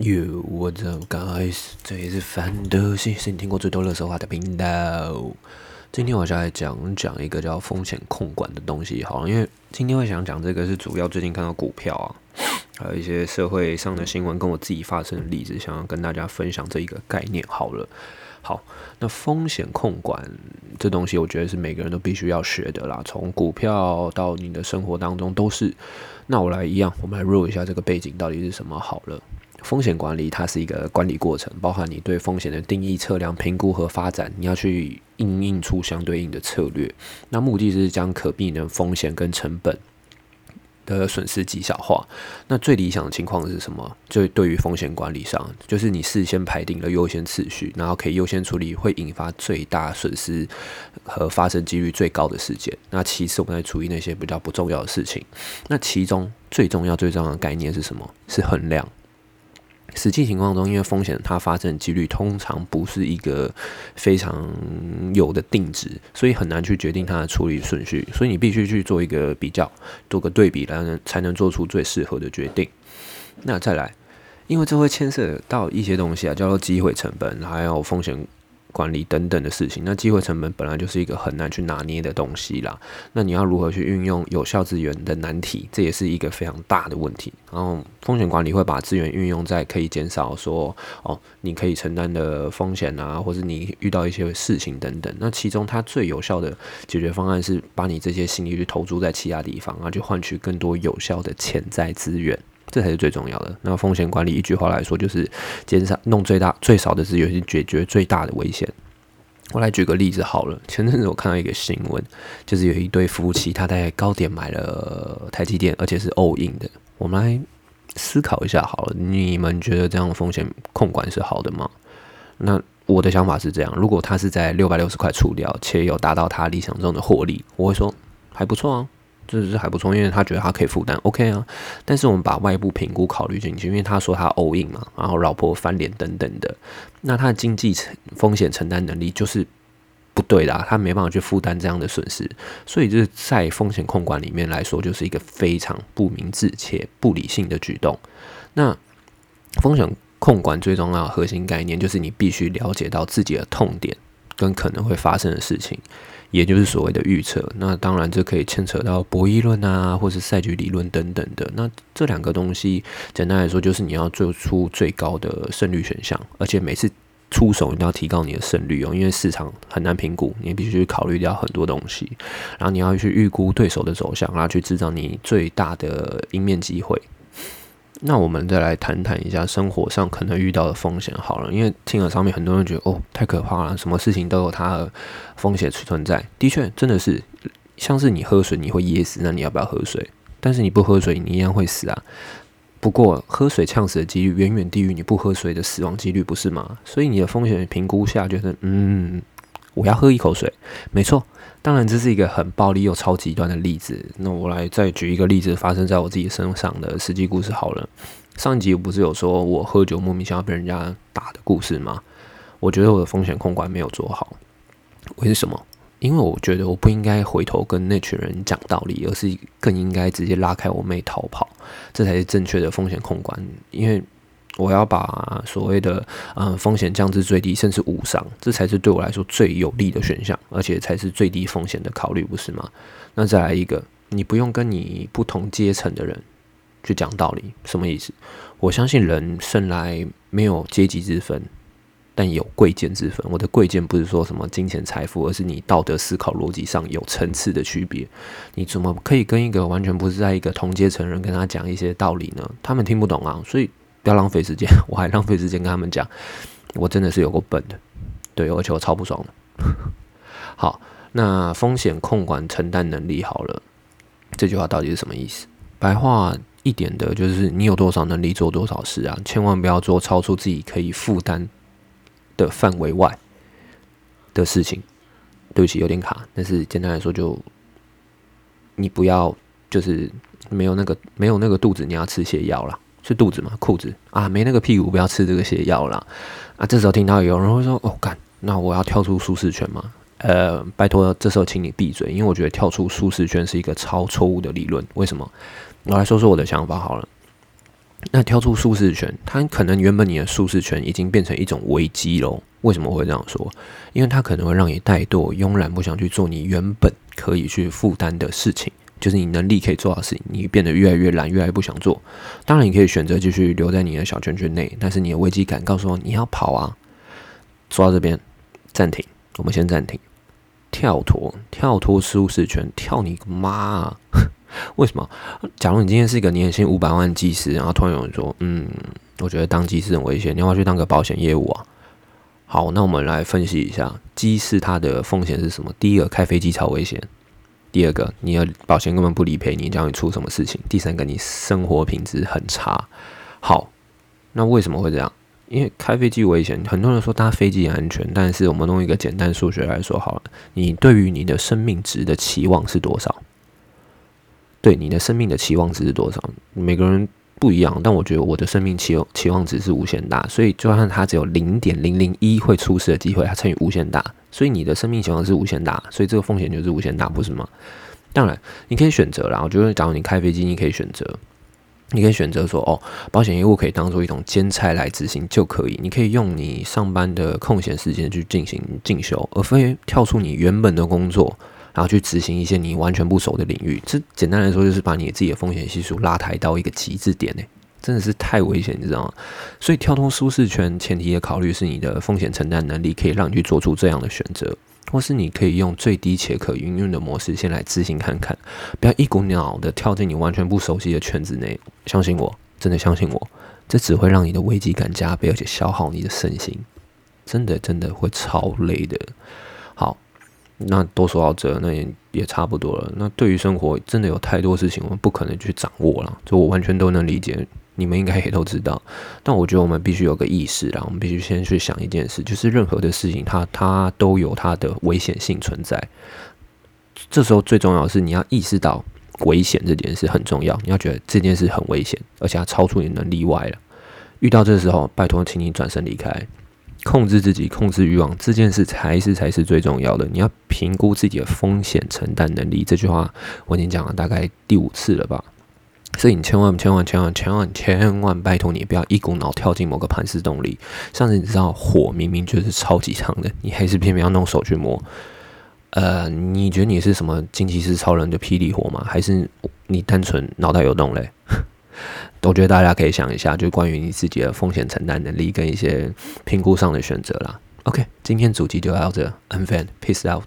Yo, what's up, guys？这里是范德西，是你听过最多热手话的频道。今天我想来讲讲一个叫风险控管的东西，好，因为今天会想讲这个是主要最近看到股票啊，还有一些社会上的新闻，跟我自己发生的例子，想要跟大家分享这一个概念。好了，好，那风险控管这东西，我觉得是每个人都必须要学的啦，从股票到你的生活当中都是。那我来一样，我们来 roll 一下这个背景到底是什么好了。风险管理它是一个管理过程，包含你对风险的定义、测量、评估和发展，你要去应应出相对应的策略。那目的是将可避免风险跟成本的损失极小化。那最理想的情况是什么？就对于风险管理上，就是你事先排定了优先次序，然后可以优先处理会引发最大损失和发生几率最高的事件。那其次，我们来处理那些比较不重要的事情。那其中最重要、最重要的概念是什么？是衡量。实际情况中，因为风险它发生的几率通常不是一个非常有的定值，所以很难去决定它的处理顺序。所以你必须去做一个比较，做个对比，然后才能做出最适合的决定。那再来，因为这会牵涉到一些东西啊，叫做机会成本，还有风险。管理等等的事情，那机会成本本来就是一个很难去拿捏的东西啦。那你要如何去运用有效资源的难题，这也是一个非常大的问题。然后风险管理会把资源运用在可以减少说哦，你可以承担的风险啊，或是你遇到一些事情等等。那其中它最有效的解决方案是把你这些心力去投注在其他地方啊，去换取更多有效的潜在资源。这才是最重要的。那风险管理一句话来说，就是减少弄最大最少的资源去解决最大的危险。我来举个例子好了。前阵子我看到一个新闻，就是有一对夫妻他在高点买了台积电，而且是 all in 的。我们来思考一下好了，你们觉得这样的风险控管是好的吗？那我的想法是这样：如果他是在六百六十块出掉，且有达到他理想中的获利，我会说还不错啊。这是还不错，因为他觉得他可以负担，OK 啊。但是我们把外部评估考虑进去，因为他说他 all in 嘛，然后老婆翻脸等等的，那他的经济承风险承担能力就是不对的，他没办法去负担这样的损失，所以就是在风险控管里面来说，就是一个非常不明智且不理性的举动。那风险控管最重要的核心概念就是你必须了解到自己的痛点跟可能会发生的事情。也就是所谓的预测，那当然这可以牵扯到博弈论啊，或是赛局理论等等的。那这两个东西，简单来说就是你要做出最高的胜率选项，而且每次出手一定要提高你的胜率哦，因为市场很难评估，你必须考虑掉很多东西，然后你要去预估对手的走向，然后去制造你最大的赢面机会。那我们再来谈谈一下生活上可能遇到的风险好了，因为听了上面很多人觉得哦太可怕了，什么事情都有它的风险存在。的确，真的是像是你喝水你会噎死，那你要不要喝水？但是你不喝水你一样会死啊。不过喝水呛死的几率远远低于你不喝水的死亡几率，不是吗？所以你的风险评估下觉得嗯。我要喝一口水，没错，当然这是一个很暴力又超极端的例子。那我来再举一个例子，发生在我自己身上的实际故事好了。上一集我不是有说我喝酒莫名其妙被人家打的故事吗？我觉得我的风险控管没有做好。为什么？因为我觉得我不应该回头跟那群人讲道理，而是更应该直接拉开我妹逃跑，这才是正确的风险控管。因为我要把所谓的嗯风险降至最低，甚至无伤，这才是对我来说最有利的选项，而且才是最低风险的考虑，不是吗？那再来一个，你不用跟你不同阶层的人去讲道理，什么意思？我相信人生来没有阶级之分，但有贵贱之分。我的贵贱不是说什么金钱财富，而是你道德思考逻辑上有层次的区别。你怎么可以跟一个完全不是在一个同阶层人跟他讲一些道理呢？他们听不懂啊，所以。要浪费时间，我还浪费时间跟他们讲，我真的是有个笨的，对，而且我超不爽的。好，那风险控管承担能力好了，这句话到底是什么意思？白话一点的就是你有多少能力做多少事啊，千万不要做超出自己可以负担的范围外的事情。对不起，有点卡，但是简单来说，就你不要就是没有那个没有那个肚子，你要吃些药了。是肚子吗？裤子啊，没那个屁股，不要吃这个泻药啦。啊！这时候听到有人会说：“哦，干，那我要跳出舒适圈吗？”呃，拜托，这时候请你闭嘴，因为我觉得跳出舒适圈是一个超错误的理论。为什么？我来说说我的想法好了。那跳出舒适圈，它可能原本你的舒适圈已经变成一种危机喽。为什么会这样说？因为它可能会让你怠惰、慵懒，不想去做你原本可以去负担的事情，就是你能力可以做的事情，你变得越来越懒，越来越不想做。当然，你可以选择继续留在你的小圈圈内，但是你的危机感告诉我你要跑啊。说到这边，暂停，我们先暂停，跳脱，跳脱舒适圈，跳你个妈啊！为什么？假如你今天是一个年薪五百万技师，然后突然有人说，嗯，我觉得当技师很危险，你要不要去当个保险业务啊？好，那我们来分析一下，机师它的风险是什么？第一个，开飞机超危险；第二个，你的保险根本不理赔你，将会出什么事情？第三个，你生活品质很差。好，那为什么会这样？因为开飞机危险，很多人说搭飞机安全，但是我们弄一个简单数学来说好了，你对于你的生命值的期望是多少？对你的生命的期望值是多少？每个人。不一样，但我觉得我的生命期期望值是无限大，所以就算它只有零点零零一会出事的机会，它乘以无限大，所以你的生命期望是无限大，所以这个风险就是无限大，不是吗？当然，你可以选择啦。我觉得，假如你开飞机，你可以选择，你可以选择说，哦，保险业务可以当做一种兼差来执行就可以，你可以用你上班的空闲时间去进行进修，而非跳出你原本的工作。然后去执行一些你完全不熟的领域，这简单来说就是把你自己的风险系数拉抬到一个极致点呢，真的是太危险，你知道吗？所以跳脱舒适圈前提的考虑是你的风险承担能力可以让你去做出这样的选择，或是你可以用最低且可运用的模式先来执行看看，不要一股脑的跳进你完全不熟悉的圈子内。相信我，真的相信我，这只会让你的危机感加倍，而且消耗你的身心，真的真的会超累的。那多说到这，那也也差不多了。那对于生活，真的有太多事情我们不可能去掌握了，就我完全都能理解。你们应该也都知道。但我觉得我们必须有个意识啦，我们必须先去想一件事，就是任何的事情，它它都有它的危险性存在。这时候最重要的是你要意识到危险这件事很重要，你要觉得这件事很危险，而且它超出你能力外了。遇到这时候，拜托，请你转身离开。控制自己，控制欲望，这件事才是才是最重要的。你要评估自己的风险承担能力。这句话我已经讲了大概第五次了吧？所以你千万千万千万千万千万拜托你，不要一股脑跳进某个盘丝洞里。上次你知道火明明就是超级长的，你还是偏偏要弄手去摸。呃，你觉得你是什么惊奇是超人的霹雳火吗？还是你单纯脑袋有洞嘞？我觉得大家可以想一下，就关于你自己的风险承担能力跟一些评估上的选择啦。OK，今天主题就到这，Unfan，Peace out。